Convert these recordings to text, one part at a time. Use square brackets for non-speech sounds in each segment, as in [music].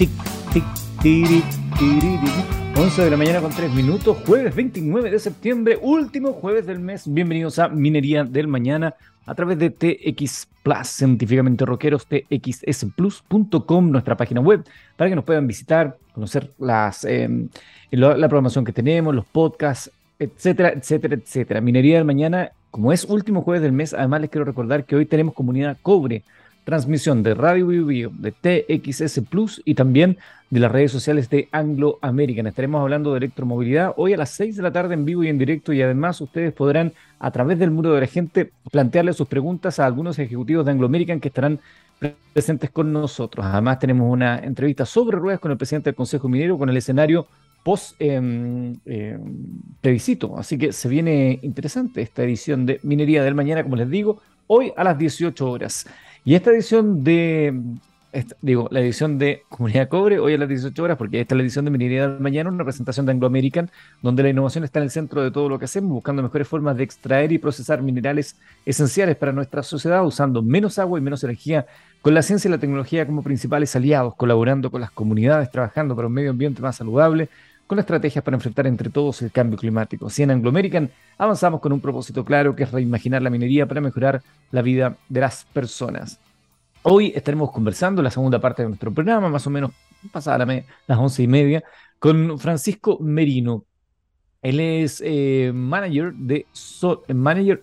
tic, tiri, tiri, tiri. 11 de la mañana con 3 minutos, jueves 29 de septiembre, último jueves del mes. Bienvenidos a Minería del Mañana a través de TX Plus, científicamente rockeros, txsplus.com, nuestra página web, para que nos puedan visitar, conocer las, eh, la, la programación que tenemos, los podcasts, etcétera, etcétera, etcétera. Minería del Mañana, como es último jueves del mes, además les quiero recordar que hoy tenemos comunidad Cobre transmisión de Radio Bio, Bio de TXS Plus y también de las redes sociales de Anglo American. Estaremos hablando de electromovilidad hoy a las 6 de la tarde en vivo y en directo y además ustedes podrán a través del muro de la gente plantearle sus preguntas a algunos ejecutivos de Anglo American que estarán presentes con nosotros. Además tenemos una entrevista sobre ruedas con el presidente del Consejo Minero con el escenario post eh. Así que se viene interesante esta edición de Minería del Mañana, como les digo, hoy a las 18 horas. Y esta edición de, digo, la edición de Comunidad Cobre, hoy a las 18 horas, porque esta es la edición de Minería del Mañana, una presentación de Anglo American, donde la innovación está en el centro de todo lo que hacemos, buscando mejores formas de extraer y procesar minerales esenciales para nuestra sociedad, usando menos agua y menos energía, con la ciencia y la tecnología como principales aliados, colaborando con las comunidades, trabajando para un medio ambiente más saludable, con estrategias para enfrentar entre todos el cambio climático. Así en Anglo American avanzamos con un propósito claro que es reimaginar la minería para mejorar la vida de las personas. Hoy estaremos conversando la segunda parte de nuestro programa, más o menos pasada las once y media, con Francisco Merino. Él es eh, manager de so manager,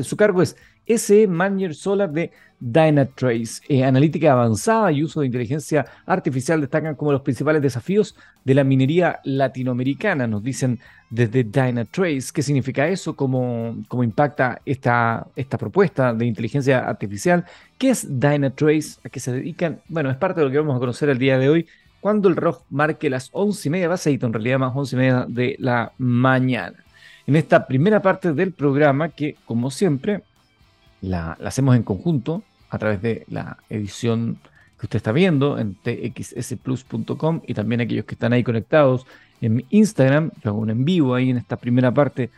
su cargo es SE Manager Solar de Dynatrace. Eh, analítica avanzada y uso de inteligencia artificial destacan como los principales desafíos de la minería latinoamericana, nos dicen desde Dynatrace. ¿Qué significa eso? ¿Cómo, cómo impacta esta, esta propuesta de inteligencia artificial? ¿Qué es Dynatrace? ¿A qué se dedican? Bueno, es parte de lo que vamos a conocer el día de hoy. Cuando el reloj marque las once y media, va a ser en realidad más once y media de la mañana. En esta primera parte del programa, que como siempre, la, hacemos en conjunto a través de la edición que usted está viendo en txsplus.com y también aquellos que están ahí conectados en mi Instagram, yo hago un en vivo ahí en esta primera parte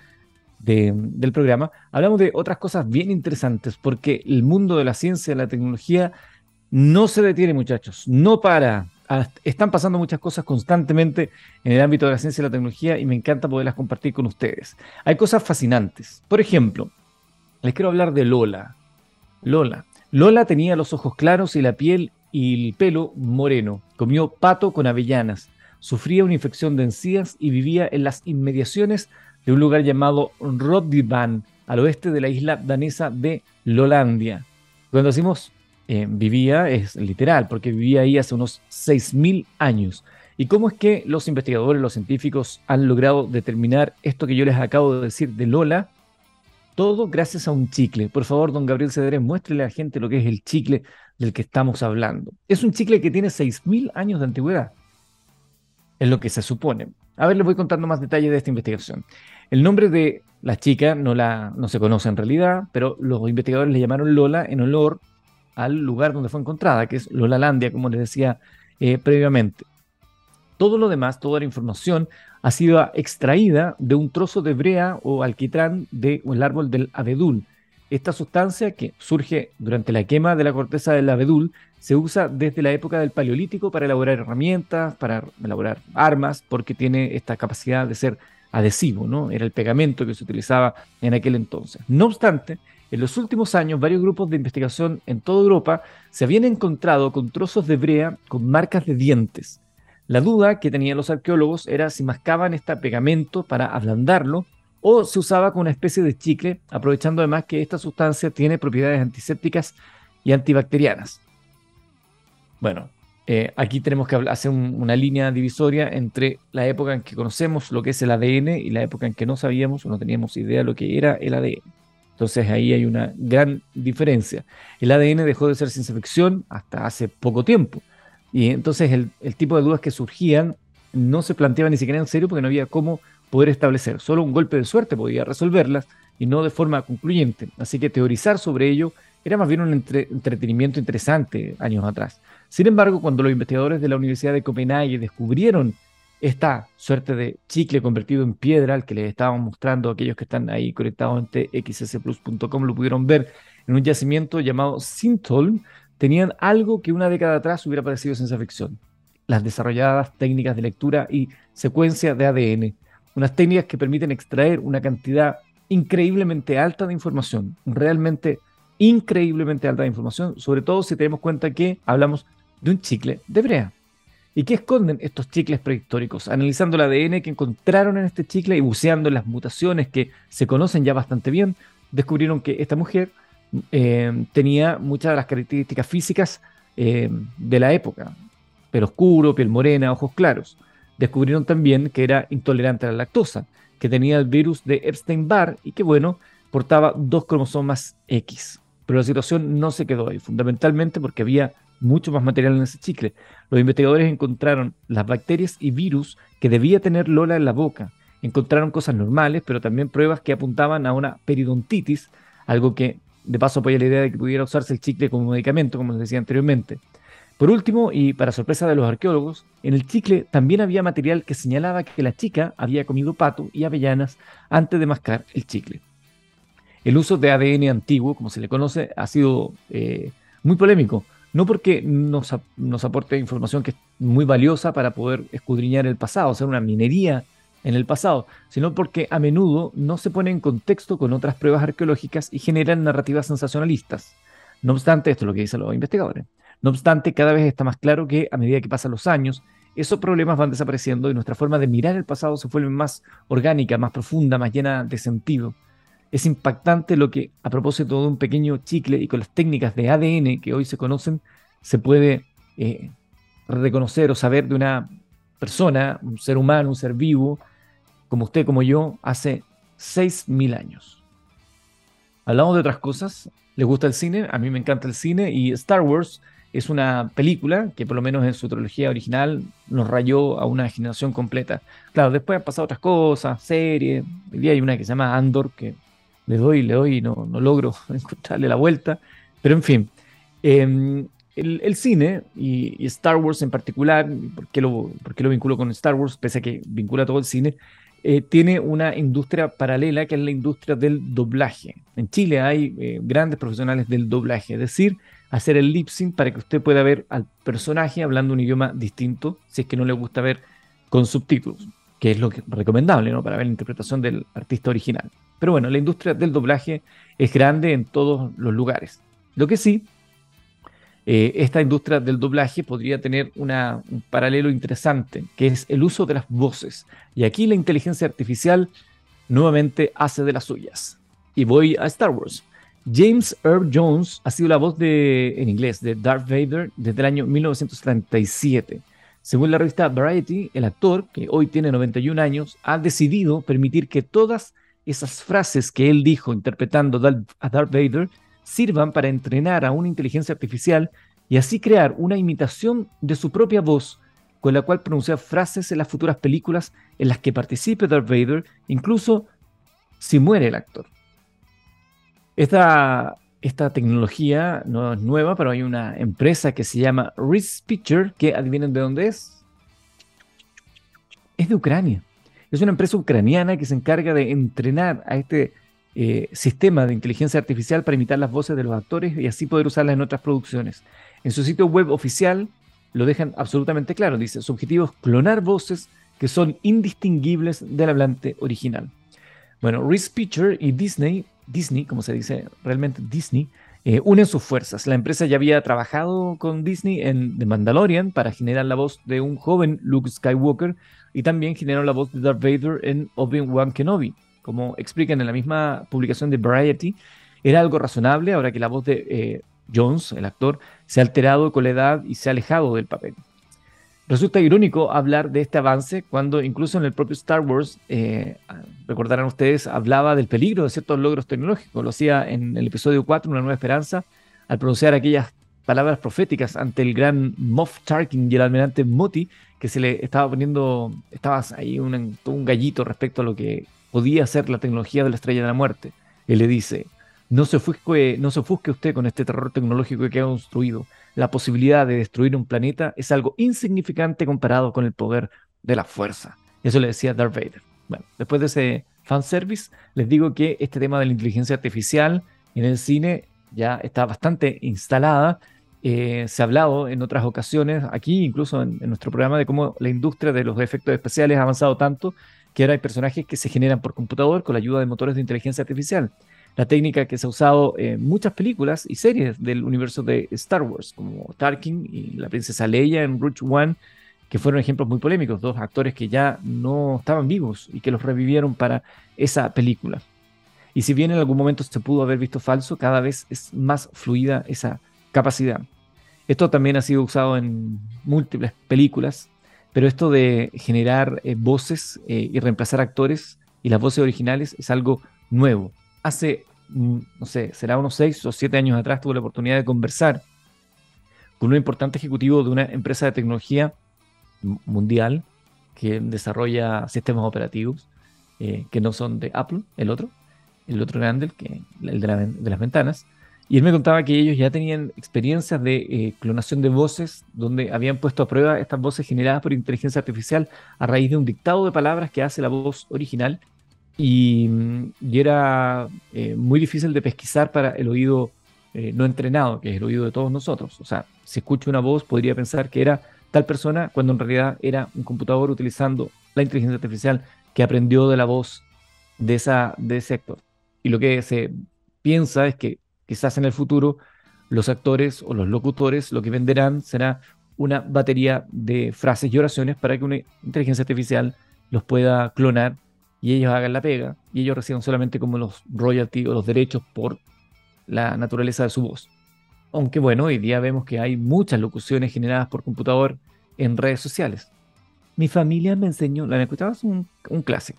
de, del programa, hablamos de otras cosas bien interesantes porque el mundo de la ciencia y la tecnología no se detiene muchachos, no para. Ah, están pasando muchas cosas constantemente en el ámbito de la ciencia y la tecnología y me encanta poderlas compartir con ustedes. Hay cosas fascinantes. Por ejemplo, les quiero hablar de Lola. Lola. Lola tenía los ojos claros y la piel y el pelo moreno. Comió pato con avellanas. Sufría una infección de encías y vivía en las inmediaciones de un lugar llamado Rodivan, al oeste de la isla danesa de Lolandia. Cuando decimos eh, vivía, es literal, porque vivía ahí hace unos 6.000 años. ¿Y cómo es que los investigadores, los científicos han logrado determinar esto que yo les acabo de decir de Lola? Todo gracias a un chicle. Por favor, don Gabriel Cederés, muéstrele a la gente lo que es el chicle del que estamos hablando. Es un chicle que tiene 6.000 años de antigüedad. Es lo que se supone. A ver, les voy contando más detalles de esta investigación. El nombre de la chica no, la, no se conoce en realidad, pero los investigadores le llamaron Lola en honor al lugar donde fue encontrada, que es Lolalandia, como les decía eh, previamente. Todo lo demás, toda la información ha sido extraída de un trozo de brea o alquitrán del árbol del abedul. Esta sustancia que surge durante la quema de la corteza del abedul se usa desde la época del Paleolítico para elaborar herramientas, para elaborar armas, porque tiene esta capacidad de ser adhesivo, ¿no? Era el pegamento que se utilizaba en aquel entonces. No obstante, en los últimos años, varios grupos de investigación en toda Europa se habían encontrado con trozos de brea con marcas de dientes. La duda que tenían los arqueólogos era si mascaban este pegamento para ablandarlo o se usaba como una especie de chicle, aprovechando además que esta sustancia tiene propiedades antisépticas y antibacterianas. Bueno, eh, aquí tenemos que hacer un, una línea divisoria entre la época en que conocemos lo que es el ADN y la época en que no sabíamos o no teníamos idea de lo que era el ADN. Entonces ahí hay una gran diferencia. El ADN dejó de ser ciencia ficción hasta hace poco tiempo. Y entonces el, tipo de dudas que surgían no se planteaban ni siquiera en serio porque no había cómo poder establecer. Solo un golpe de suerte podía resolverlas y no de forma concluyente. Así que teorizar sobre ello era más bien un entre, entretenimiento interesante años atrás. Sin embargo, cuando los investigadores de la Universidad de Copenhague descubrieron esta suerte de chicle convertido en piedra, al que les estábamos mostrando aquellos que están ahí conectados en txsplus.com, lo pudieron ver en un yacimiento llamado Sintholm, tenían algo que una década atrás hubiera parecido ciencia ficción. las desarrolladas técnicas de lectura y secuencia de ADN, unas técnicas que permiten extraer una cantidad increíblemente alta de información, realmente increíblemente alta de información, sobre todo si tenemos cuenta que hablamos de un chicle de brea. ¿Y qué esconden estos chicles prehistóricos? Analizando el ADN que encontraron en este chicle y buceando en las mutaciones que se conocen ya bastante bien, descubrieron que esta mujer eh, tenía muchas de las características físicas eh, de la época. Pelo oscuro, piel morena, ojos claros. Descubrieron también que era intolerante a la lactosa, que tenía el virus de Epstein-Barr y que, bueno, portaba dos cromosomas X. Pero la situación no se quedó ahí, fundamentalmente porque había mucho más material en ese chicle. Los investigadores encontraron las bacterias y virus que debía tener Lola en la boca. Encontraron cosas normales, pero también pruebas que apuntaban a una periodontitis, algo que de paso apoya la idea de que pudiera usarse el chicle como medicamento, como les decía anteriormente. Por último, y para sorpresa de los arqueólogos, en el chicle también había material que señalaba que la chica había comido pato y avellanas antes de mascar el chicle. El uso de ADN antiguo, como se le conoce, ha sido eh, muy polémico, no porque nos, nos, aporte información que es muy valiosa para poder escudriñar el pasado, hacer una minería en el pasado, sino porque a menudo no se pone en contexto con otras pruebas arqueológicas y generan narrativas sensacionalistas. No obstante, esto es lo que dicen los investigadores. No obstante, cada vez está más claro que a medida que pasan los años, esos problemas van desapareciendo y nuestra forma de mirar el pasado se vuelve más orgánica, más profunda, más llena de sentido. Es impactante lo que, a propósito de un pequeño chicle y con las técnicas de ADN que hoy se conocen, se puede eh, reconocer o saber de una persona, un ser humano, un ser vivo, como usted, como yo, hace 6.000 años. Hablamos de otras cosas. ¿Les gusta el cine? A mí me encanta el cine y Star Wars es una película que por lo menos en su trilogía original nos rayó a una generación completa. Claro, después han pasado otras cosas, series. Hoy día hay una que se llama Andor que le doy, le doy y no, no logro [laughs] encontrarle la vuelta. Pero en fin, em, el, cine y, Star Wars en particular, ¿por qué, lo, lo vinculo con Star Wars? Pese a que vincula todo el cine, eh, tiene una industria paralela que es la industria del doblaje. En Chile hay eh, grandes profesionales del doblaje, es decir, hacer el lip sync para que usted pueda ver al personaje hablando un idioma distinto, si es que no le gusta ver con subtítulos, que es lo recomendable ¿no? para ver la interpretación del artista original. Pero bueno, la industria del doblaje es grande en todos los lugares. Lo que sí, eh, esta industria del doblaje podría tener un paralelo interesante, que es el uso de las voces. Y aquí la inteligencia artificial nuevamente hace de las suyas. Y voy a Star Wars. James Earl Jones ha sido la voz de, en inglés de Darth Vader desde el año 1937. Según la revista Variety, el actor, que hoy tiene 91 años, ha decidido permitir que todas esas frases que él dijo interpretando a Darth Vader sirvan para entrenar a una inteligencia artificial y así crear una imitación de su propia voz con la cual pronunciar frases en las futuras películas en las que participe Darth Vader, incluso si muere el actor. Esta, esta tecnología no es nueva, pero hay una empresa que se llama Reese Picture, que adivinen de dónde es. Es de Ucrania. Es una empresa ucraniana que se encarga de entrenar a este eh, sistema de inteligencia artificial para imitar las voces de los actores y así poder usarlas en otras producciones. En su sitio web oficial lo dejan absolutamente claro. Dice, su objetivo es clonar voces que son indistinguibles del hablante original. Bueno, Reese Picture y Disney, Disney, como se dice realmente Disney, eh, unen sus fuerzas. La empresa ya había trabajado con Disney en The Mandalorian para generar la voz de un joven Luke Skywalker y también generó la voz de Darth Vader en Obi-Wan Kenobi. Como explican en la misma publicación de Variety, era algo razonable ahora que la voz de eh, Jones, el actor, se ha alterado con la edad y se ha alejado del papel. Resulta irónico hablar de este avance cuando incluso en el propio Star Wars, eh, recordarán ustedes, hablaba del peligro de ciertos logros tecnológicos. Lo hacía en el episodio 4, Una Nueva Esperanza, al pronunciar aquellas palabras proféticas ante el gran Moff Tarkin y el almirante Moti, que se le estaba poniendo, estaba ahí un, un gallito respecto a lo que podía ser la tecnología de la estrella de la muerte. Él le dice, no se, ofusque, no se ofusque usted con este terror tecnológico que ha construido. La posibilidad de destruir un planeta es algo insignificante comparado con el poder de la fuerza. Eso le decía Darth Vader. Bueno, después de ese fanservice, les digo que este tema de la inteligencia artificial en el cine ya está bastante instalada Eh, se ha hablado en otras ocasiones, aquí incluso en, nuestro programa, de cómo la industria de los efectos especiales ha avanzado tanto que ahora hay personajes que se generan por computador con la ayuda de motores de inteligencia artificial. La técnica que se ha usado en muchas películas y series del universo de Star Wars, como Tarkin y la princesa Leia en Rogue One, que fueron ejemplos muy polémicos, dos actores que ya no estaban vivos y que los revivieron para esa película. Y si bien en algún momento se pudo haber visto falso, cada vez es más fluida esa capacidad. Esto también ha sido usado en múltiples películas, pero esto de generar eh, voces eh, y reemplazar actores y las voces originales es algo nuevo. Hace, mm, no sé, será unos seis o siete años atrás tuve la oportunidad de conversar con un importante ejecutivo de una empresa de tecnología mundial que desarrolla sistemas operativos eh, que no son de Apple, el otro, el otro grande, el, de las ventanas, y él me contaba que ellos ya tenían experiencias de eh, clonación de voces, donde habían puesto a prueba estas voces generadas por inteligencia artificial a raíz de un dictado de palabras que hace la voz original. Y, mm, era eh, muy difícil de pesquisar para el oído eh, no entrenado, que es el oído de todos nosotros. O sea, si escucha una voz, podría pensar que era tal persona, cuando en realidad era un computador utilizando la inteligencia artificial que aprendió de la voz de, esa, de ese actor. Y lo que se piensa es que Quizás en el futuro los actores o los locutores lo que venderán será una batería de frases y oraciones para que una inteligencia artificial los pueda clonar y ellos hagan la pega y ellos reciban solamente como los royalties o los derechos por la naturaleza de su voz. Aunque bueno, hoy día vemos que hay muchas locuciones generadas por computador en redes sociales. Mi familia me enseñó, la escuchabas un, un clásico,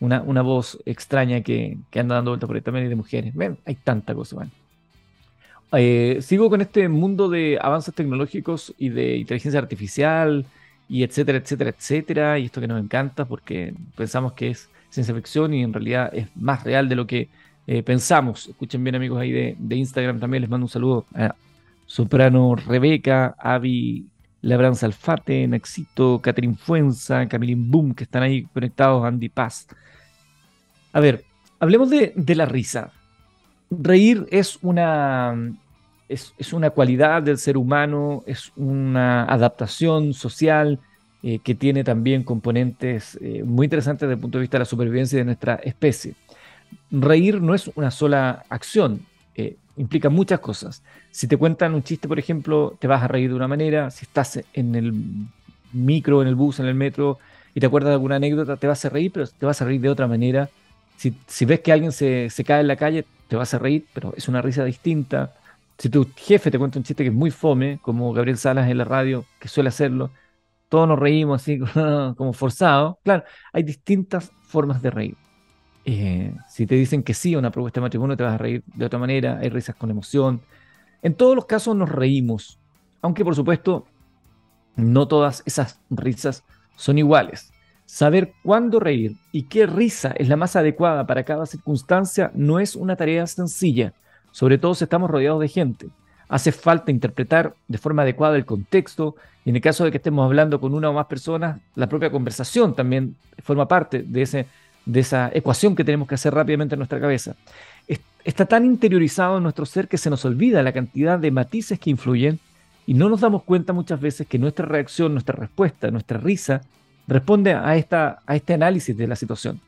una, una voz extraña que, que anda dando vueltas por ahí también de mujeres. Ven, hay tanta cosa, bueno. Eh, sigo con este mundo de avances tecnológicos y de inteligencia artificial y etcétera, etcétera, etcétera. Y esto que nos encanta porque pensamos que es ciencia ficción y en realidad es más real de lo que eh, pensamos. Escuchen bien amigos ahí de, Instagram también. Les mando un saludo a Soprano Rebeca, Avi Labranza Alfate, Naxito, Catherine Fuenza, Camilín Boom, que están ahí conectados, Andy Paz. A ver, hablemos de, de la risa reír es una, es, una cualidad del ser humano, es una adaptación social eh, que tiene también componentes eh, muy interesantes desde el punto de vista de la supervivencia de nuestra especie. Reír no es una sola acción, eh, implica muchas cosas. Si te cuentan un chiste, por ejemplo, te vas a reír de una manera, si estás en el micro, en el bus, en el metro, y te acuerdas de alguna anécdota, te vas a reír, pero te vas a reír de otra manera. Si, ves que alguien se, se cae en la calle, te vas a reír, pero es una risa distinta. Si tu jefe te cuenta un chiste que es muy fome, como Gabriel Salas en la radio, que suele hacerlo, todos nos reímos así [laughs] como forzado. Claro, hay distintas formas de reír. Eh, si te dicen que sí a una propuesta de matrimonio, te vas a reír de otra manera. Hay risas con emoción. En todos los casos nos reímos, aunque por supuesto no todas esas risas son iguales. Saber cuándo reír y qué risa es la más adecuada para cada circunstancia no es una tarea sencilla, sobre todo si estamos rodeados de gente. Hace falta interpretar de forma adecuada el contexto y en el caso de que estemos hablando con una o más personas, la propia conversación también forma parte de, ese, de esa ecuación que tenemos que hacer rápidamente en nuestra cabeza. Está tan interiorizado en nuestro ser que se nos olvida la cantidad de matices que influyen y no nos damos cuenta muchas veces que nuestra reacción, nuestra respuesta, nuestra risa responde a, esta, a este análisis de la situación.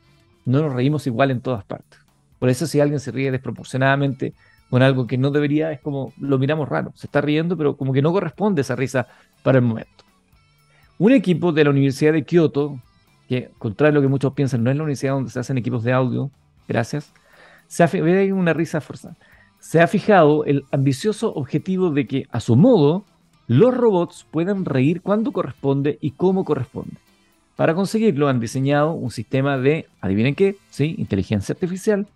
No nos reímos igual en todas partes. Por eso si alguien se ríe desproporcionadamente con algo que no debería, es como lo miramos raro. Se está riendo, pero como que no corresponde esa risa para el momento. Un equipo de la Universidad de Kioto, que contrario a lo que muchos piensan, no es la universidad donde se hacen equipos de audio, gracias, se ha, una risa forzada. Se ha fijado el ambicioso objetivo de que, a su modo, los robots puedan reír cuando corresponde y cómo corresponde. Para conseguirlo han diseñado un sistema de, adivinen qué, ¿sí? inteligencia artificial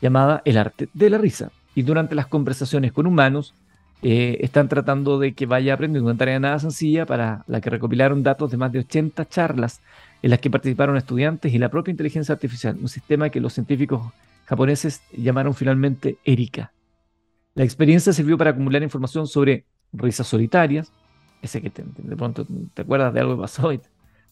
llamada el arte de la risa. Y durante las conversaciones con humanos eh, están tratando de que vaya aprendiendo una tarea nada sencilla para la que recopilaron datos de más de 80 charlas en las que participaron estudiantes y la propia inteligencia artificial, un sistema que los científicos japoneses llamaron finalmente Erika. La experiencia sirvió para acumular información sobre risas solitarias, ese que de pronto te acuerdas de algo que pasó y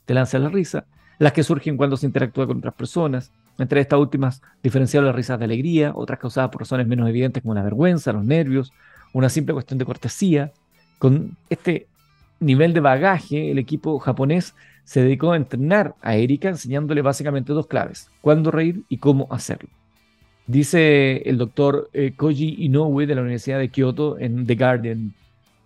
lanza la risa, las que surgen cuando se interactúa con otras personas. Entre estas últimas, diferenciaron las risas de alegría, otras causadas por razones menos evidentes como la vergüenza, los nervios, una simple cuestión de cortesía, Con este nivel de bagaje, el equipo japonés se dedicó a entrenar a Erika enseñándole básicamente dos claves, cuándo reír y cómo hacerlo. Dice el doctor eh, Koji Inoue de la Universidad de Kyoto en The Guardian,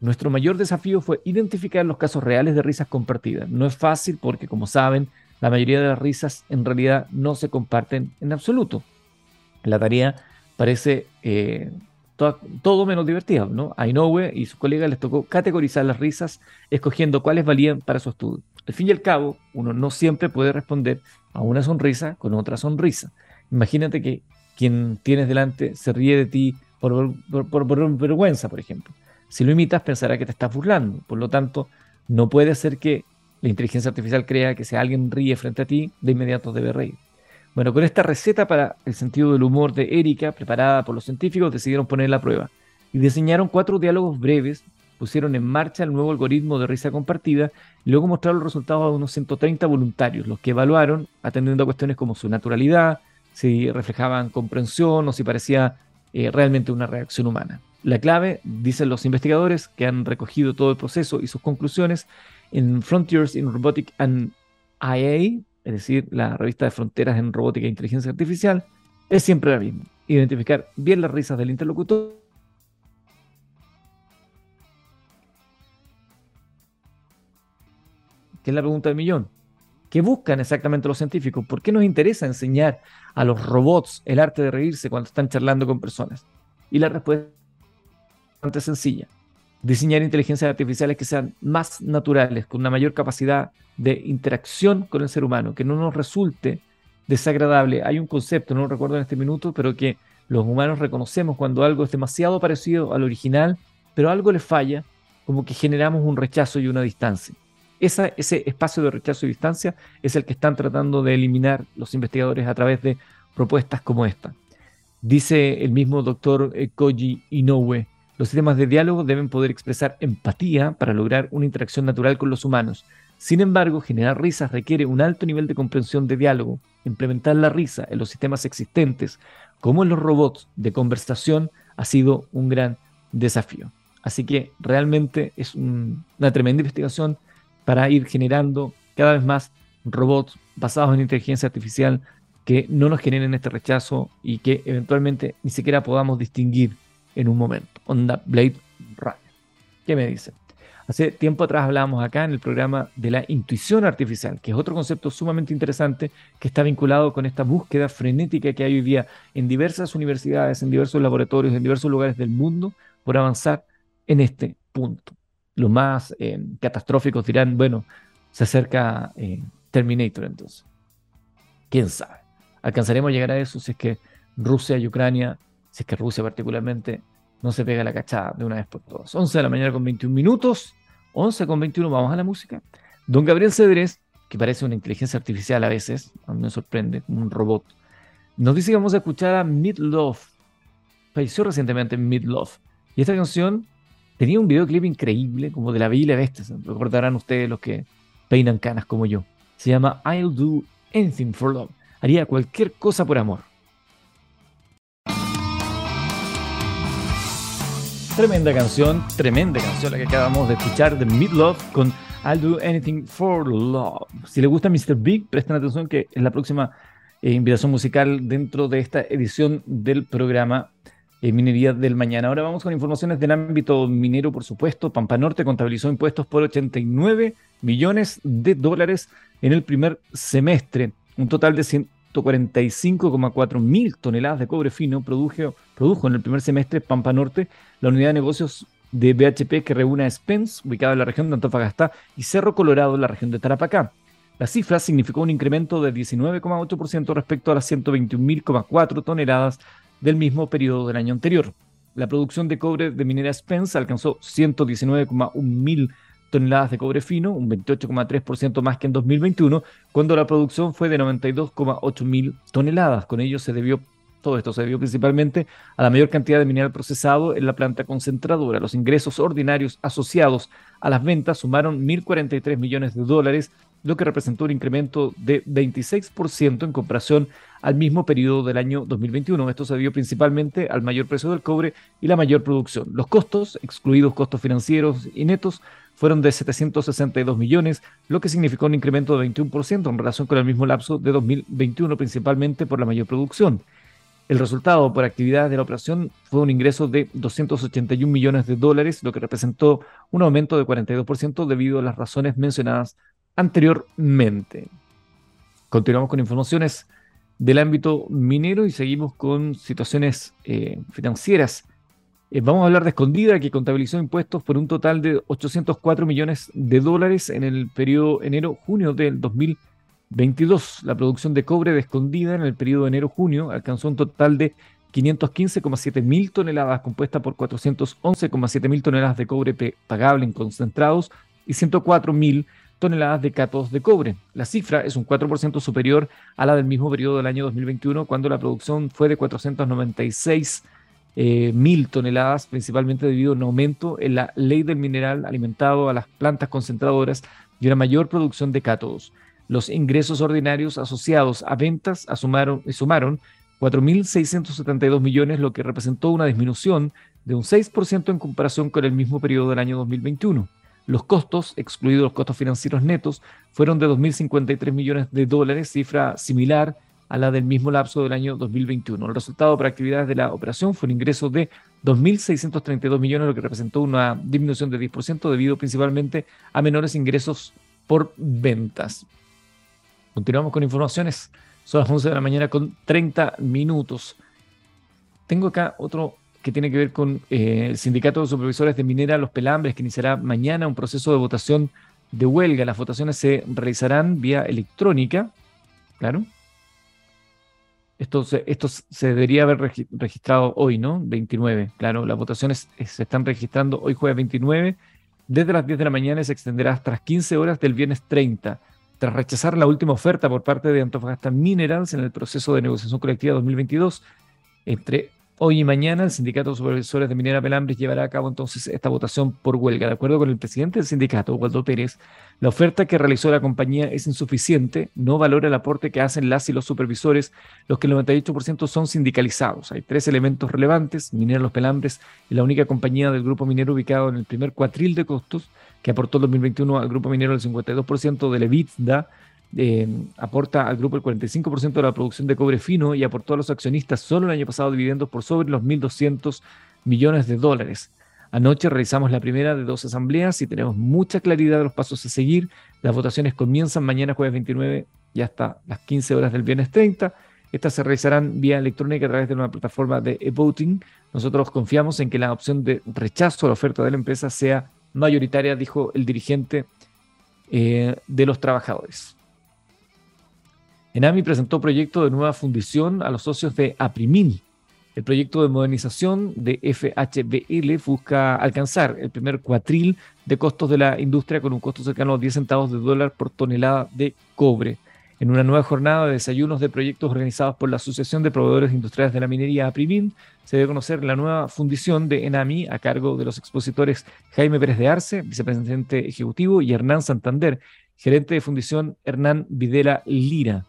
nuestro mayor desafío fue identificar los casos reales de risas compartidas. No es fácil porque, como saben, la mayoría de las risas en realidad no se comparten en absoluto. La tarea parece eh, todo menos divertida, ¿no? A Inoue y sus colegas les tocó categorizar las risas, escogiendo cuáles valían para su estudio. Al fin y al cabo, uno no siempre puede responder a una sonrisa con otra sonrisa. Imagínate que quien tienes delante se ríe de ti por, por vergüenza, por ejemplo. Si lo imitas, pensará que te estás burlando. Por lo tanto, no puede ser que la inteligencia artificial crea que si alguien ríe frente a ti, de inmediato debe reír. Bueno, con esta receta para el sentido del humor de Erika, preparada por los científicos, decidieron poner la prueba y diseñaron cuatro diálogos breves, pusieron en marcha el nuevo algoritmo de risa compartida y luego mostraron los resultados a unos 130 voluntarios, los que evaluaron atendiendo a cuestiones como su naturalidad, si reflejaban comprensión o si parecía eh, realmente una reacción humana. La clave, dicen los investigadores que han recogido todo el proceso y sus conclusiones en Frontiers in Robotic and IA, es decir, la revista de fronteras en robótica e inteligencia artificial, es siempre la misma. Identificar bien las risas del interlocutor. ¿Qué es la pregunta del millón. ¿Qué buscan exactamente los científicos? ¿Por qué nos interesa enseñar a los robots el arte de reírse cuando están charlando con personas? Y la respuesta es bastante sencilla diseñar inteligencias artificiales que sean más naturales, con una mayor capacidad de interacción con el ser humano, que no nos resulte desagradable. Hay un concepto, no lo recuerdo en este minuto, pero que los humanos reconocemos cuando algo es demasiado parecido al original, pero algo le falla, como que generamos un rechazo y una distancia. ese espacio de rechazo y distancia es el que están tratando de eliminar los investigadores a través de propuestas como esta. Dice el mismo doctor eh, Koji Inoue, los sistemas de diálogo deben poder expresar empatía para lograr una interacción natural con los humanos. Sin embargo, generar risas requiere un alto nivel de comprensión de diálogo. Implementar la risa en los sistemas existentes, como en los robots de conversación, ha sido un gran desafío. Así que realmente es una tremenda investigación para ir generando cada vez más robots basados en inteligencia artificial que no nos generen este rechazo y que eventualmente ni siquiera podamos distinguir en un momento. Onda Blade Runner. ¿Qué me dice? Hace tiempo atrás hablábamos acá en el programa de la intuición artificial, que es otro concepto sumamente interesante que está vinculado con esta búsqueda frenética que hay hoy día en diversas universidades, en diversos laboratorios, en diversos lugares del mundo por avanzar en este punto. Los más eh, catastróficos dirán, bueno, se acerca eh, Terminator entonces. ¿Quién sabe? ¿Alcanzaremos a llegar a eso si es que Rusia y Ucrania si es que Rusia particularmente no se pega la cachada de una vez por todas. 11 de la mañana con 21 minutos, 11 con 21, vamos a la música. Don Gabriel Cedrés, que parece una inteligencia artificial a veces, a mí me sorprende, como un robot, nos dice que vamos a escuchar a Midlove. Falleció recientemente Midlove. Y esta canción tenía un videoclip increíble, como de la la Bestia. Recordarán ustedes los que peinan canas como yo. Se llama I'll Do Anything for Love. Haría cualquier cosa por amor. Tremenda canción, tremenda canción la que acabamos de escuchar de Midlove con I'll Do Anything for Love. Si le gusta Mr. Big, presten atención que es la próxima eh, invitación musical dentro de esta edición del programa eh, Minería del Mañana. Ahora vamos con informaciones del ámbito minero, por supuesto. Pampa Norte contabilizó impuestos por 89 millones de dólares en el primer semestre, un total de 145,4 mil toneladas de cobre fino produjo, produjo en el primer semestre Pampa Norte, la unidad de negocios de BHP que reúne a Spence, ubicada en la región de Antofagasta, y Cerro Colorado, en la región de Tarapacá. La cifra significó un incremento de 19,8% respecto a las 121.004 toneladas del mismo periodo del año anterior. La producción de cobre de minera Spence alcanzó 119,1 mil toneladas de cobre fino, un 28,3% más que en 2021, cuando la producción fue de 92,8 mil toneladas. Con ello se debió todo esto se debió principalmente a la mayor cantidad de mineral procesado en la planta concentradora. Los ingresos ordinarios asociados a las ventas sumaron 1.043 millones de dólares lo que representó un incremento de 26% en comparación al mismo periodo del año 2021. Esto se debió principalmente al mayor precio del cobre y la mayor producción. Los costos, excluidos costos financieros y netos, fueron de 762 millones, lo que significó un incremento de 21% en relación con el mismo lapso de 2021, principalmente por la mayor producción. El resultado por actividades de la operación fue un ingreso de 281 millones de dólares, lo que representó un aumento de 42% debido a las razones mencionadas anteriormente. Continuamos con informaciones del ámbito minero y seguimos con situaciones eh, financieras. Eh, vamos a hablar de Escondida, que contabilizó impuestos por un total de 804 millones de dólares en el periodo enero-junio del 2022. La producción de cobre de Escondida en el periodo enero-junio alcanzó un total de 515,7 mil toneladas, compuesta por 411,7 mil toneladas de cobre pagable en concentrados y 104 mil toneladas de cátodos de cobre. La cifra es un 4% superior a la del mismo periodo del año 2021, cuando la producción fue de 496 eh, mil toneladas, principalmente debido a un aumento en la ley del mineral alimentado a las plantas concentradoras y una mayor producción de cátodos. Los ingresos ordinarios asociados a ventas asumaron, sumaron 4.672 millones, lo que representó una disminución de un 6% en comparación con el mismo periodo del año 2021. Los costos, excluidos los costos financieros netos, fueron de 2.053 millones de dólares, cifra similar a la del mismo lapso del año 2021. El resultado para actividades de la operación fue un ingreso de 2.632 millones, lo que representó una disminución de 10% debido principalmente a menores ingresos por ventas. Continuamos con informaciones. Son las 11 de la mañana con 30 minutos. Tengo acá otro que tiene que ver con eh, el Sindicato de Supervisores de Minera Los Pelambres, que iniciará mañana un proceso de votación de huelga. Las votaciones se realizarán vía electrónica, claro, esto se, esto se debería haber registrado hoy, ¿no? 29. Claro, las votaciones eh, se están registrando hoy jueves 29. Desde las 10 de la mañana se extenderá hasta las 15 horas del viernes 30. Tras rechazar la última oferta por parte de Antofagasta Minerals en el proceso de negociación colectiva 2022, entre Hoy y mañana el Sindicato de Supervisores de Minera Pelambres llevará a cabo entonces esta votación por huelga. De acuerdo con el presidente del sindicato, Waldo Pérez, la oferta que realizó la compañía es insuficiente, no valora el aporte que hacen las y los supervisores, los que el 98% son sindicalizados. Hay tres elementos relevantes, Minera Los Pelambres y la única compañía del grupo minero ubicado en el primer cuatril de costos, que aportó en 2021 al grupo minero el 52% del EBITDA, eh, aporta al grupo el 45% de la producción de cobre fino y aportó a los accionistas solo el año pasado dividendos por sobre los 1.200 millones de dólares. Anoche realizamos la primera de dos asambleas y tenemos mucha claridad de los pasos a seguir. Las votaciones comienzan mañana jueves 29 y hasta las 15 horas del viernes 30. Estas se realizarán vía electrónica a través de una plataforma de e-voting. Nosotros confiamos en que la opción de rechazo a la oferta de la empresa sea mayoritaria, dijo el dirigente eh, de los trabajadores. Enami presentó proyecto de nueva fundición a los socios de Aprimil. El proyecto de modernización de FHBL busca alcanzar el primer cuatril de costos de la industria con un costo cercano a 10 centavos de dólar por tonelada de cobre. En una nueva jornada de desayunos de proyectos organizados por la Asociación de Proveedores Industriales de la Minería Aprimil, se debe conocer la nueva fundición de Enami a cargo de los expositores Jaime Pérez de Arce, vicepresidente ejecutivo, y Hernán Santander, gerente de fundición Hernán Videla Lira.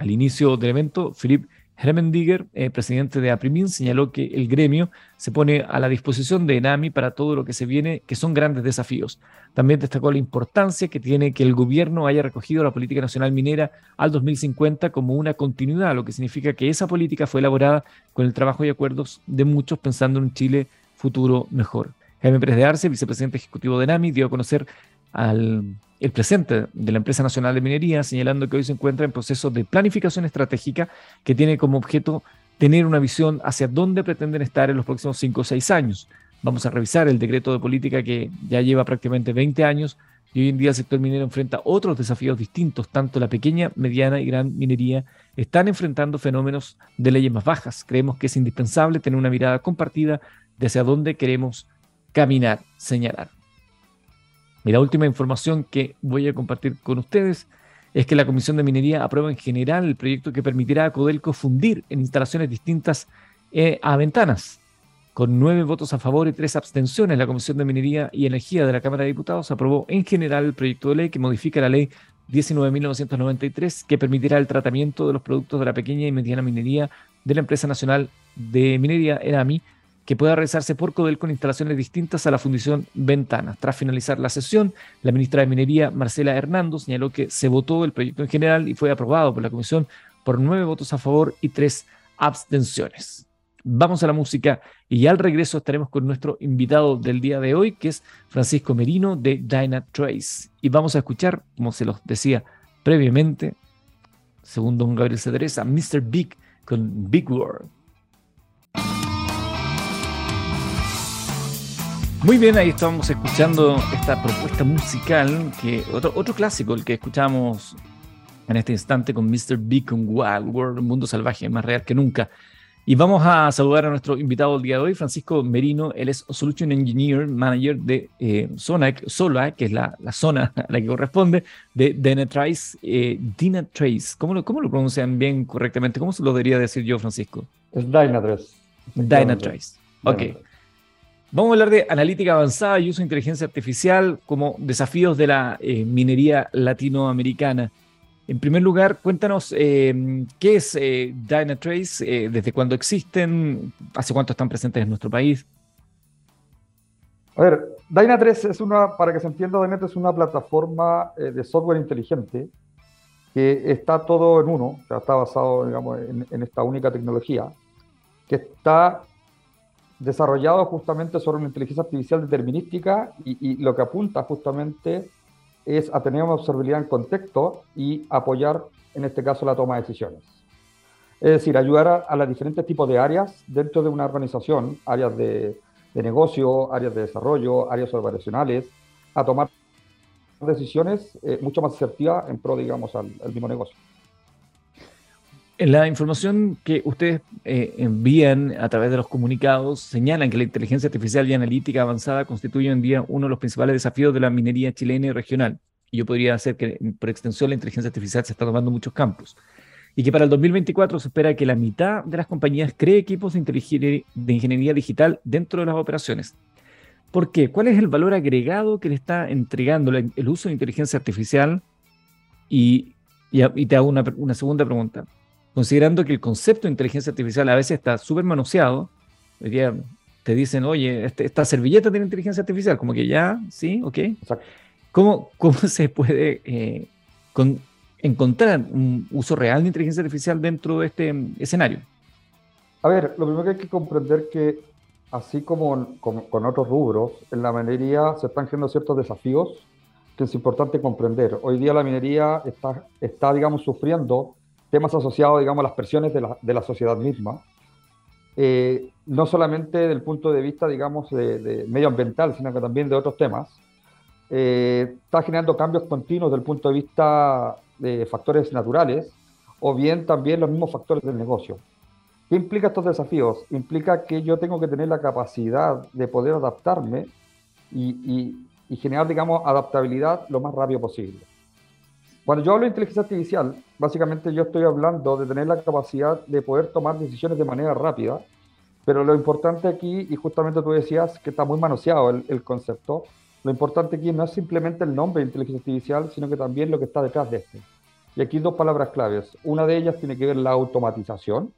Al inicio del evento, Philip Hermendiger, eh, presidente de Aprimin, señaló que el gremio se pone a la disposición de ENAMI para todo lo que se viene, que son grandes desafíos. También destacó la importancia que tiene que el gobierno haya recogido la política nacional minera al 2050 como una continuidad, lo que significa que esa política fue elaborada con el trabajo y acuerdos de muchos pensando en un Chile futuro mejor. Jaime Pérez de Arce, vicepresidente ejecutivo de ENAMI, dio a conocer al el presente de la empresa nacional de minería, señalando que hoy se encuentra en proceso de planificación estratégica que tiene como objeto tener una visión hacia dónde pretenden estar en los próximos 5 o 6 años. Vamos a revisar el decreto de política que ya lleva prácticamente 20 años y hoy en día el sector minero enfrenta otros desafíos distintos. Tanto la pequeña, mediana y gran minería están enfrentando fenómenos de leyes más bajas. Creemos que es indispensable tener una mirada compartida de hacia dónde queremos caminar, señalar. Y la última información que voy a compartir con ustedes es que la Comisión de Minería aprueba en general el proyecto que permitirá a Codelco fundir en instalaciones distintas eh, a ventanas. Con nueve votos a favor y tres abstenciones, la Comisión de Minería y Energía de la Cámara de Diputados aprobó en general el proyecto de ley que modifica la ley 19.993 que permitirá el tratamiento de los productos de la pequeña y mediana minería de la Empresa Nacional de Minería, ENAMI, que pueda realizarse por Codel con instalaciones distintas a la Fundición Ventanas. Tras finalizar la sesión, la ministra de Minería, Marcela Hernando, señaló que se votó el proyecto en general y fue aprobado por la Comisión por nueve votos a favor y tres abstenciones. Vamos a la música y al regreso estaremos con nuestro invitado del día de hoy, que es Francisco Merino de Dyna Trace. Y vamos a escuchar, como se los decía previamente, según don Gabriel Cedresa, Mr. Big con Big World. Muy bien, ahí estamos escuchando esta propuesta musical, que otro, otro clásico, el que escuchamos en este instante con Mr. Big con Wild World, un mundo salvaje, más real que nunca. Y vamos a saludar a nuestro invitado del día de hoy, Francisco Merino. Él es Solution Engineer Manager de eh, Sola, que es la, la, zona [laughs] a la que corresponde, de Dynatrace. Eh, Dynatrace, ¿cómo lo, ¿cómo lo pronuncian bien correctamente? ¿Cómo se lo debería decir yo, Francisco? Es Dynatrace. Dynatrace. Ok. Vamos a hablar de analítica avanzada y uso de inteligencia artificial como desafíos de la eh, minería latinoamericana. En primer lugar, cuéntanos eh, qué es eh, Dynatrace, desde cuándo existen, hace cuánto están presentes en nuestro país. A ver, Dynatrace es una, para que se entienda, Dynatrace es una plataforma de software inteligente que está todo en uno, o sea, está basado digamos, en, en esta única tecnología, que está desarrollado justamente sobre una inteligencia artificial determinística y, lo que apunta justamente es a tener una observabilidad en contexto y apoyar, en este caso, la toma de decisiones. Es decir, ayudar a, a los diferentes tipos de áreas dentro de una organización, áreas de, de negocio, áreas de desarrollo, áreas operacionales, a tomar decisiones eh, mucho más asertivas en pro, digamos, al, al mismo negocio. La información que ustedes eh, envían a través de los comunicados señalan que la inteligencia artificial y analítica avanzada constituye hoy en día uno de los principales desafíos de la minería chilena y regional. Y yo podría hacer que, por extensión, la inteligencia artificial se está tomando muchos campos. Y que para el 2024 se espera que la mitad de las compañías cree equipos de, ingeniería digital dentro de las operaciones. ¿Por qué? ¿Cuál es el valor agregado que le está entregando el uso de inteligencia artificial? Y, te hago una segunda pregunta considerando que el concepto de inteligencia artificial a veces está súper manoseado, hoy día te dicen, oye, este, esta servilleta tiene inteligencia artificial, como que ya, sí, ok. ¿Cómo, ¿Cómo se puede eh, con, encontrar un uso real de inteligencia artificial dentro de este escenario? A ver, lo primero que hay que comprender que, así como con, con otros rubros, en la minería se están generando ciertos desafíos que es importante comprender. Hoy día la minería está, está digamos, sufriendo temas asociados, digamos, a las presiones de la, de la sociedad misma, eh, no solamente desde el punto de vista, digamos, de, de medioambiental, sino que también de otros temas, eh, está generando cambios continuos desde el punto de vista de factores naturales o bien también los mismos factores del negocio. ¿Qué implica estos desafíos? Implica que yo tengo que tener la capacidad de poder adaptarme y, y, y generar, digamos, adaptabilidad lo más rápido posible. Cuando yo hablo de inteligencia artificial, básicamente yo estoy hablando de tener la capacidad de poder tomar decisiones de manera rápida, pero lo importante aquí, y justamente tú decías que está muy manoseado el, el concepto, lo importante aquí no es simplemente el nombre de inteligencia artificial, sino que también lo que está detrás de este. Y aquí dos palabras claves. Una de ellas tiene que ver la automatización,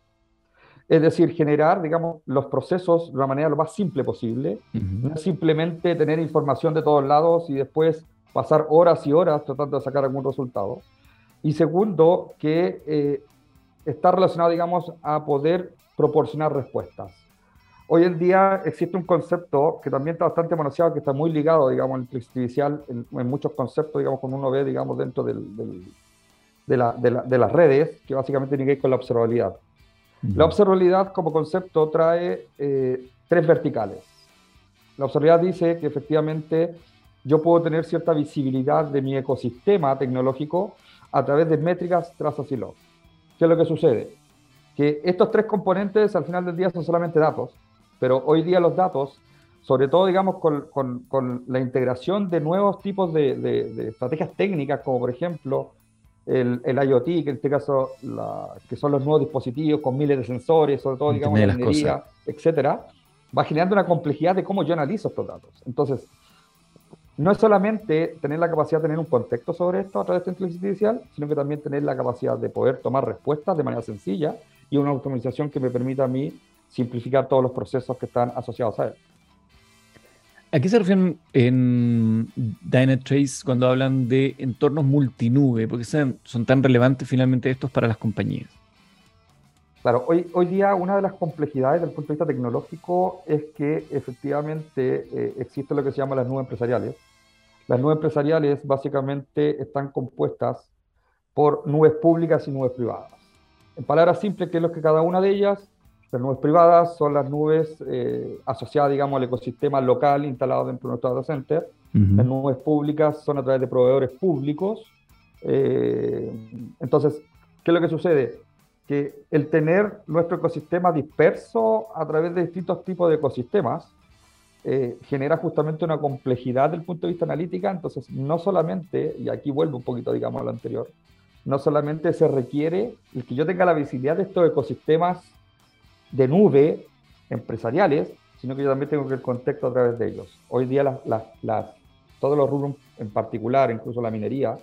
es decir, generar, digamos, los procesos de una manera lo más simple posible. Uh -huh. No simplemente tener información de todos lados y después pasar horas y horas tratando de sacar algún resultado. Y segundo, que eh, está relacionado, digamos, a poder proporcionar respuestas. Hoy en día existe un concepto que también está bastante manoseado, que está muy ligado, digamos, al artificial en, en, muchos conceptos, digamos, cuando uno ve, digamos, dentro del, del, de, la, de, la, de, las redes, que básicamente tiene que ver con la observabilidad. Uh -huh. La observabilidad como concepto trae eh, tres verticales. La observabilidad dice que efectivamente yo puedo tener cierta visibilidad de mi ecosistema tecnológico a través de métricas, trazas y logs. ¿Qué es lo que sucede? Que estos tres componentes al final del día son solamente datos, pero hoy día los datos, sobre todo digamos con, con, con la integración de nuevos tipos de, de, de, estrategias técnicas, como por ejemplo el, el IoT, que en este caso la, que son los nuevos dispositivos con miles de sensores, sobre todo digamos la minería, etcétera, va generando una complejidad de cómo yo analizo estos datos. Entonces, no es solamente tener la capacidad de tener un contexto sobre esto a través de esta inteligencia artificial, sino que también tener la capacidad de poder tomar respuestas de manera sencilla y una automatización que me permita a mí simplificar todos los procesos que están asociados a él. ¿A qué se refieren en Dynatrace cuando hablan de entornos multinube? ¿Por qué son, tan relevantes finalmente estos para las compañías? Claro, hoy, hoy día una de las complejidades desde el punto de vista tecnológico es que efectivamente eh, existe lo que se llama las nubes empresariales. Las nubes empresariales básicamente están compuestas por nubes públicas y nubes privadas. En palabras simples, ¿qué es lo que cada una de ellas las nubes privadas son las nubes eh, asociadas, digamos, al ecosistema local instalado dentro de nuestro data center. Las nubes públicas son a través de proveedores públicos. Eh, entonces, ¿qué es lo que sucede? Que el tener nuestro ecosistema disperso a través de distintos tipos de ecosistemas eh, genera justamente una complejidad del punto de vista analítica. Entonces, no solamente, y aquí vuelvo un poquito, digamos, a lo anterior, no solamente se requiere que yo tenga la visibilidad de estos ecosistemas de nube empresariales, sino que yo también tengo que el contexto a través de ellos. Hoy día las, las, todos los rubros en particular, incluso la minería,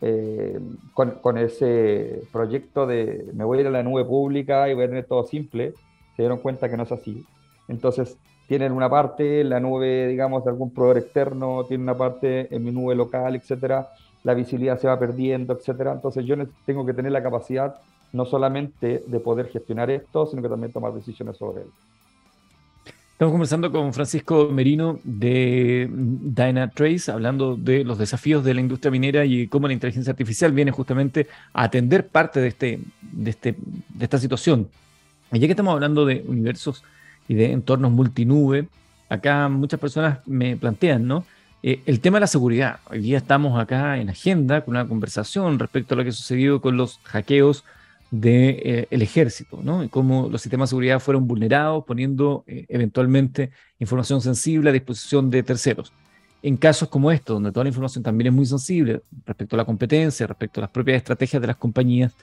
eh, con, con, ese proyecto de me voy a ir a la nube pública y voy a tener todo simple, se dieron cuenta que no es así. Entonces, tienen una parte la nube, digamos, de algún proveedor externo, tienen una parte en mi nube local, etcétera. La visibilidad se va perdiendo, etcétera. Entonces, yo tengo que tener la capacidad no solamente de poder gestionar esto, sino que también tomar decisiones sobre él. Estamos conversando con Francisco Merino de Dynatrace, hablando de los desafíos de la industria minera y cómo la inteligencia artificial viene justamente a atender parte de, este, de, este, de esta situación. Y ya que estamos hablando de universos y de entornos multinube, acá muchas personas me plantean, ¿no? Eh, el tema de la seguridad. Hoy día estamos acá en agenda con una conversación respecto a lo que ha sucedido con los hackeos del de, eh, ejército, ¿no? Y cómo los sistemas de seguridad fueron vulnerados, poniendo eh, eventualmente información sensible a disposición de terceros. En casos como estos, donde toda la información también es muy sensible respecto a la competencia, respecto a las propias estrategias de las compañías,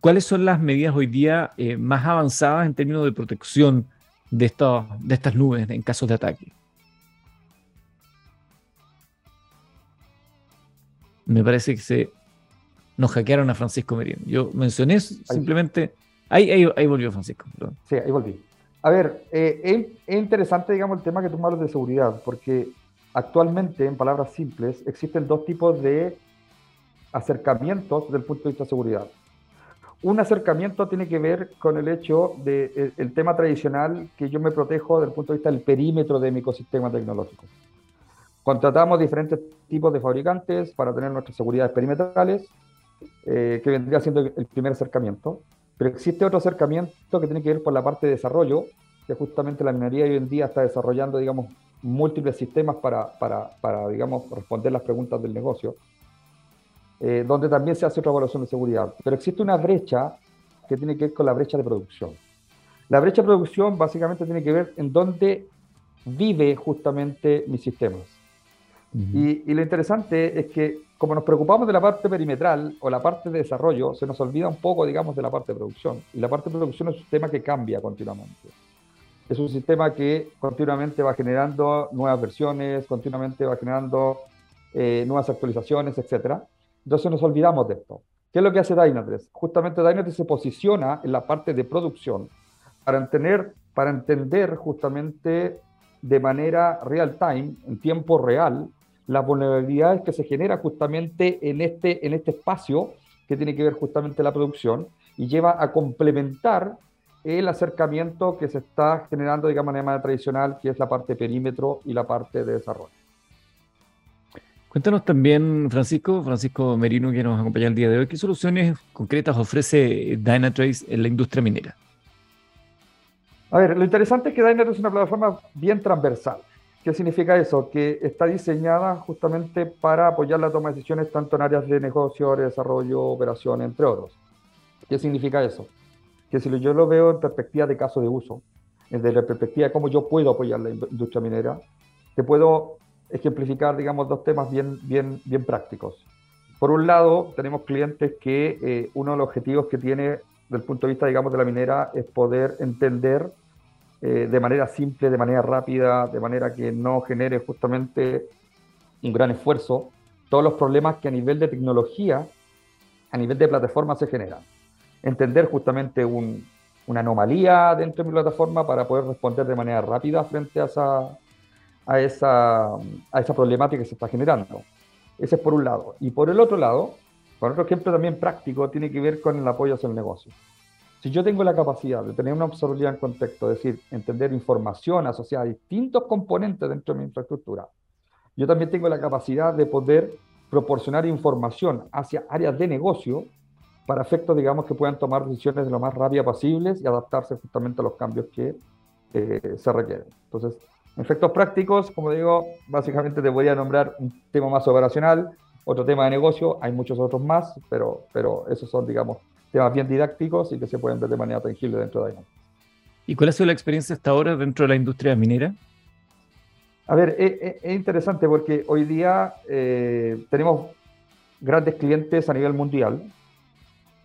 ¿cuáles son las medidas hoy día eh, más avanzadas en términos de protección de, de estas nubes en casos de ataque? Me parece que se nos hackearon a Francisco Merino. Yo mencioné simplemente. Ahí, ahí, volvió Francisco. Sí, ahí volví. A ver, eh, es, interesante, digamos, el tema que tú hablas de seguridad, porque actualmente, en palabras simples, existen dos tipos de acercamientos desde el punto de vista de seguridad. Un acercamiento tiene que ver con el hecho del de, el tema tradicional que yo me protejo desde el punto de vista del perímetro de mi ecosistema tecnológico. Contratamos diferentes tipos de fabricantes para tener nuestras seguridades perimetrales eh, que vendría siendo el primer acercamiento. Pero existe otro acercamiento que tiene que ver con la parte de desarrollo, que justamente la minería hoy en día está desarrollando, digamos, múltiples sistemas para, para, para digamos, responder las preguntas del negocio, eh, donde también se hace otra evaluación de seguridad. Pero existe una brecha que tiene que ver con la brecha de producción. La brecha de producción básicamente tiene que ver en dónde vive justamente mis sistemas. y, y, lo interesante es que como nos preocupamos de la parte perimetral o la parte de desarrollo, se nos olvida un poco, digamos, de la parte de producción. Y la parte de producción es un sistema que cambia continuamente. Es un sistema que continuamente va generando nuevas versiones, continuamente va generando eh, nuevas actualizaciones, etc. Entonces nos olvidamos de esto. ¿Qué es lo que hace Dynatrace? Justamente Dynatrace se posiciona en la parte de producción para entender, para entender justamente de manera real time, en tiempo real, las vulnerabilidades que se generan justamente en este, en este espacio que tiene que ver justamente la producción y lleva a complementar el acercamiento que se está generando, digamos, de manera tradicional, que es la parte perímetro y la parte de desarrollo. Cuéntanos también, Francisco, Francisco Merino, que nos acompaña el día de hoy, ¿qué soluciones concretas ofrece Dynatrace en la industria minera? A ver, lo interesante es que Dynatrace es una plataforma bien transversal. ¿Qué significa eso? Que está diseñada justamente para apoyar la toma de decisiones tanto en áreas de negocio, de desarrollo, operación, entre otros. ¿Qué significa eso? Que si yo lo veo en perspectiva de caso de uso, desde la perspectiva de cómo yo puedo apoyar la industria minera, te puedo ejemplificar, digamos, dos temas bien, bien, bien prácticos. Por un lado, tenemos clientes que eh, uno de los objetivos que tiene desde el punto de vista, digamos, de la minera es poder entender eh, de manera simple, de manera rápida, de manera que no genere justamente un gran esfuerzo todos los problemas que a nivel de tecnología, a nivel de plataforma se generan. Entender justamente una anomalía dentro de mi plataforma para poder responder de manera rápida frente a esa, a esa, a esa problemática que se está generando. Ese es por un lado. Y por el otro lado, con otro ejemplo también práctico, tiene que ver con el apoyo hacia el negocio. Si yo tengo la capacidad de tener una observabilidad en contexto, es decir, entender información asociada a distintos componentes dentro de mi infraestructura, yo también tengo la capacidad de poder proporcionar información hacia áreas de negocio para efectos, digamos, que puedan tomar decisiones de lo más rápidas posibles y adaptarse justamente a los cambios que eh, se requieren. Entonces, en efectos prácticos, como digo, básicamente te voy a nombrar un tema más operacional, otro tema de negocio, hay muchos otros más, pero, pero esos son, digamos, temas bien didácticos y que se pueden ver de manera tangible dentro de ahí. ¿Y cuál ha sido la experiencia hasta ahora dentro de la industria minera? A ver, es, interesante porque hoy día eh, tenemos grandes clientes a nivel mundial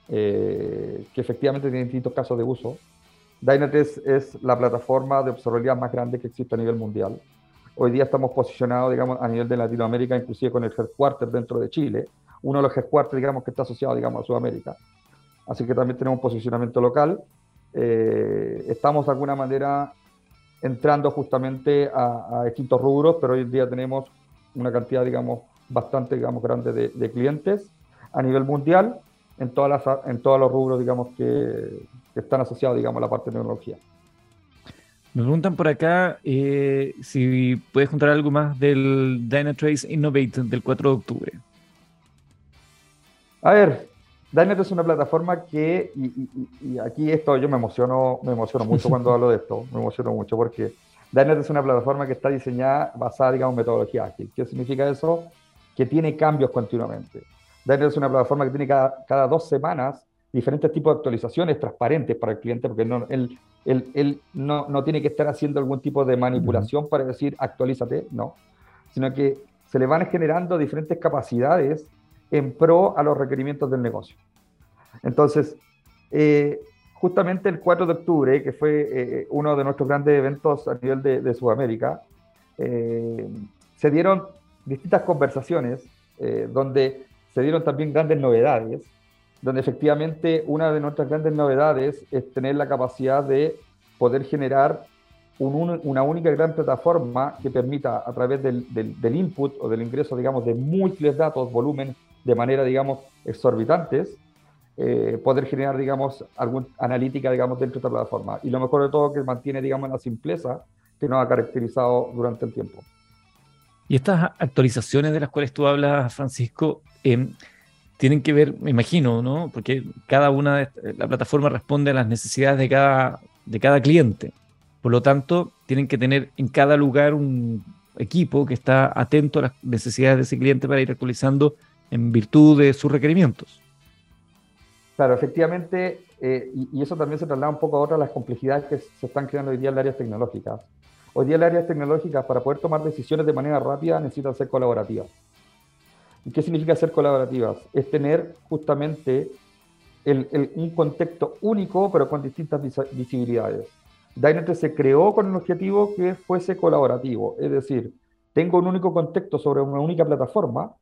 eh, que efectivamente tienen distintos casos de uso. Dynatrace es la plataforma de observabilidad más grande que existe a nivel mundial. Hoy día estamos posicionados, digamos, a nivel de Latinoamérica, inclusive con el headquarter dentro de Chile, uno de los headquarters, digamos, que está asociado, digamos, a Sudamérica así que también tenemos un posicionamiento local. Eh, estamos de alguna manera entrando justamente a, distintos rubros, pero hoy en día tenemos una cantidad, digamos, bastante, digamos, grande de, clientes a nivel mundial en, todas las, en todos los rubros, digamos, que, están asociados, digamos, a la parte de tecnología. Me preguntan por acá eh, si puedes contar algo más del Dynatrace Innovate del 4 de octubre. A ver, Dynet es una plataforma que, y, aquí esto yo me emociono, me emociono mucho [laughs] cuando hablo de esto, me emociono mucho porque Dynet es una plataforma que está diseñada basada, digamos, en metodología ágil. ¿Qué significa eso? Que tiene cambios continuamente. Dynet es una plataforma que tiene cada, dos semanas diferentes tipos de actualizaciones transparentes para el cliente, porque no, él, él, no, no, tiene que estar haciendo algún tipo de manipulación para decir actualízate, no, sino que se le van generando diferentes capacidades en pro a los requerimientos del negocio. Entonces, eh, justamente el 4 de octubre, que fue eh, uno de nuestros grandes eventos a nivel de, Sudamérica, eh, se dieron distintas conversaciones donde se dieron también grandes novedades, donde efectivamente una de nuestras grandes novedades es tener la capacidad de poder generar una única gran plataforma que permita a través del, del, input o del ingreso, digamos, de múltiples datos, volumen de manera, digamos, exorbitantes, eh, poder generar, digamos, alguna analítica, digamos, dentro de esta plataforma. Y lo mejor de todo que mantiene, digamos, la simpleza que nos ha caracterizado durante el tiempo. Y estas actualizaciones de las cuales tú hablas, Francisco, em, tienen que ver, me imagino, ¿no? Porque cada una de la plataforma responde a las necesidades de cada, de cada cliente. Por lo tanto, tienen que tener en cada lugar un equipo que está atento a las necesidades de ese cliente para ir actualizando en virtud de sus requerimientos. Claro, efectivamente, eh, y, eso también se traslada un poco a otras las complejidades que se están creando hoy día en las áreas tecnológicas. Hoy día las áreas tecnológicas, para poder tomar decisiones de manera rápida, necesitan ser colaborativas. ¿Y qué significa ser colaborativas? Es tener justamente un contexto único, pero con distintas visibilidades. Dynatrace se creó con el objetivo que fuese colaborativo, es decir, tengo un único contexto sobre una única plataforma,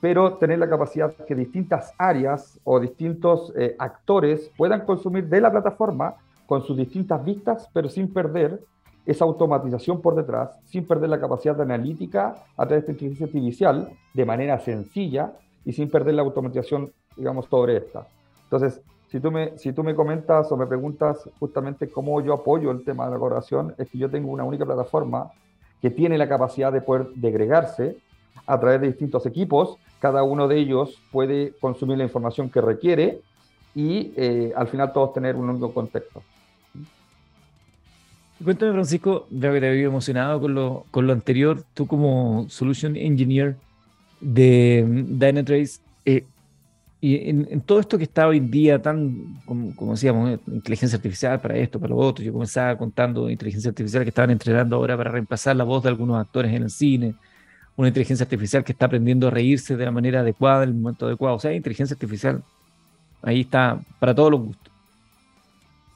pero tener la capacidad que distintas áreas o distintos eh, actores puedan consumir de la plataforma con sus distintas vistas, pero sin perder esa automatización por detrás, sin perder la capacidad de analítica a través de inteligencia artificial de manera sencilla y sin perder la automatización, digamos, sobre esta. Entonces, si tú me, si tú me comentas o me preguntas justamente cómo yo apoyo el tema de la colaboración, es que yo tengo una única plataforma que tiene la capacidad de poder degregarse a través de distintos equipos. Cada uno de ellos puede consumir la información que requiere y eh, al final todos tener un único contexto. Cuéntame, Francisco, veo que te había emocionado con lo, con lo anterior. Tú como Solution Engineer de Dynatrace, eh, y en, todo esto que está hoy en día tan, como, como, decíamos, eh, inteligencia artificial para esto, para lo otro, yo comenzaba contando inteligencia artificial que estaban entrenando ahora para reemplazar la voz de algunos actores en el cine, una inteligencia artificial que está aprendiendo a reírse de la manera adecuada, en el momento adecuado. O sea, inteligencia artificial ahí está para todos los gustos.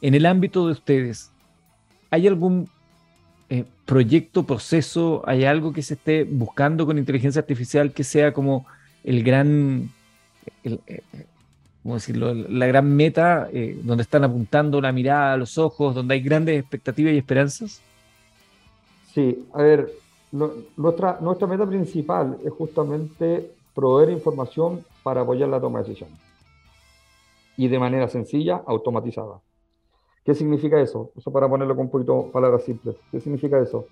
En el ámbito de ustedes, ¿hay algún eh, proyecto, proceso, hay algo que se esté buscando con inteligencia artificial que sea como el gran, eh, ¿cómo decirlo? La gran meta eh, donde están apuntando la mirada, los ojos, donde hay grandes expectativas y esperanzas? Sí, a ver, nuestra, nuestra meta principal es justamente proveer información para apoyar la toma de decisiones. Y de manera sencilla, automatizada. ¿Qué significa eso? Eso para ponerlo con un poquito palabras simples. ¿Qué significa eso?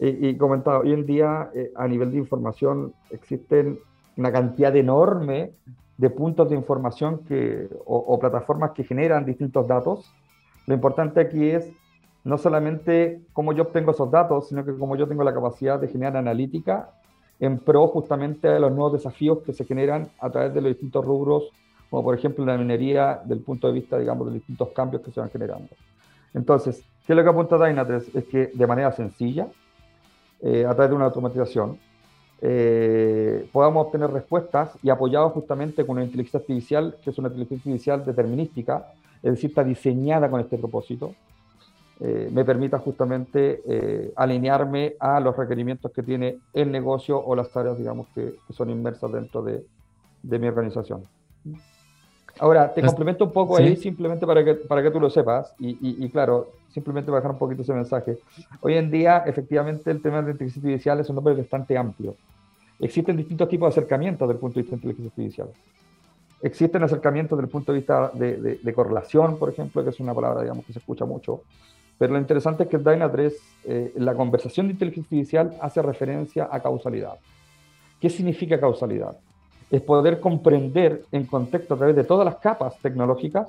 Y, comentaba, hoy en día eh, a nivel de información existen una cantidad enorme de puntos de información que, o, plataformas que generan distintos datos. Lo importante aquí es no solamente cómo yo obtengo esos datos, sino que cómo yo tengo la capacidad de generar analítica en pro justamente de los nuevos desafíos que se generan a través de los distintos rubros como por ejemplo la minería, del punto de vista, digamos, de los distintos cambios que se van generando. Entonces, ¿qué es lo que apunta Dynatrace? Es que de manera sencilla, eh, a través de una automatización, eh, podamos obtener respuestas y apoyados justamente con una inteligencia artificial, que es una inteligencia artificial determinística, es decir, está diseñada con este propósito, eh, me permita justamente alinearme a los requerimientos que tiene el negocio o las tareas, digamos, que, son inmersas dentro de, de mi organización. Ahora, te complemento un poco ahí simplemente para que, para que tú lo sepas y, claro, simplemente dejar un poquito ese mensaje. Hoy en día, efectivamente, el tema de inteligencia artificial es un nombre bastante amplio. Existen distintos tipos de acercamientos desde el punto de vista de inteligencia artificial. Existen acercamientos desde el punto de vista de, correlación, por ejemplo, que es una palabra, digamos, que se escucha mucho. Pero lo interesante es que el Dyna3, eh, la conversación de inteligencia artificial hace referencia a causalidad. ¿Qué significa causalidad? es poder comprender en contexto a través de todas las capas tecnológicas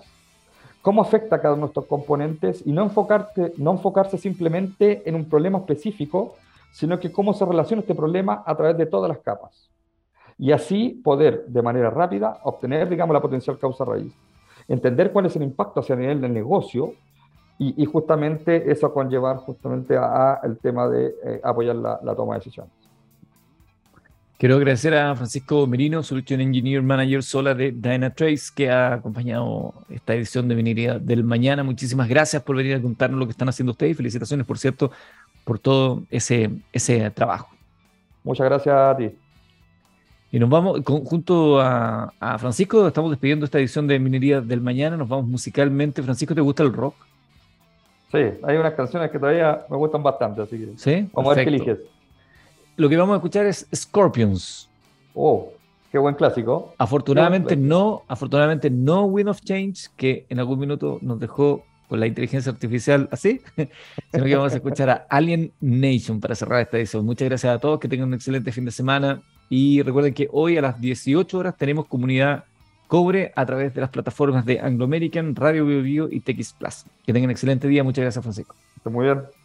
cómo afecta cada uno de estos componentes y no, enfocarte, no enfocarse simplemente en un problema específico, sino que cómo se relaciona este problema a través de todas las capas. Y así poder de manera rápida obtener, digamos, la potencial causa raíz. Entender cuál es el impacto hacia el nivel del negocio y, justamente eso conllevar justamente a, el tema de eh, apoyar la, la toma de decisiones. Quiero agradecer a Francisco Merino, Solution Engineer Manager Sola de Dynatrace, que ha acompañado esta edición de Minería del Mañana. Muchísimas gracias por venir a contarnos lo que están haciendo ustedes. Felicitaciones, por cierto, por todo ese, ese trabajo. Muchas gracias a ti. Y nos vamos, junto a, Francisco, estamos despidiendo esta edición de Minería del Mañana. Nos vamos musicalmente. Francisco, ¿te gusta el rock? Sí, hay unas canciones que todavía me gustan bastante, así que ¿Sí? vamos a ver qué eliges lo que vamos a escuchar es Scorpions. Oh, qué buen clásico. Afortunadamente no, afortunadamente no Wind of Change, que en algún minuto nos dejó con la inteligencia artificial así, [laughs] sino que vamos a escuchar a Alien Nation para cerrar esta edición. Muchas gracias a todos, que tengan un excelente fin de semana y recuerden que hoy a las 18 horas tenemos comunidad cobre a través de las plataformas de Anglo American, Radio Bio, Bio y TX Plus. Que tengan un excelente día. Muchas gracias, Francisco. Muy bien.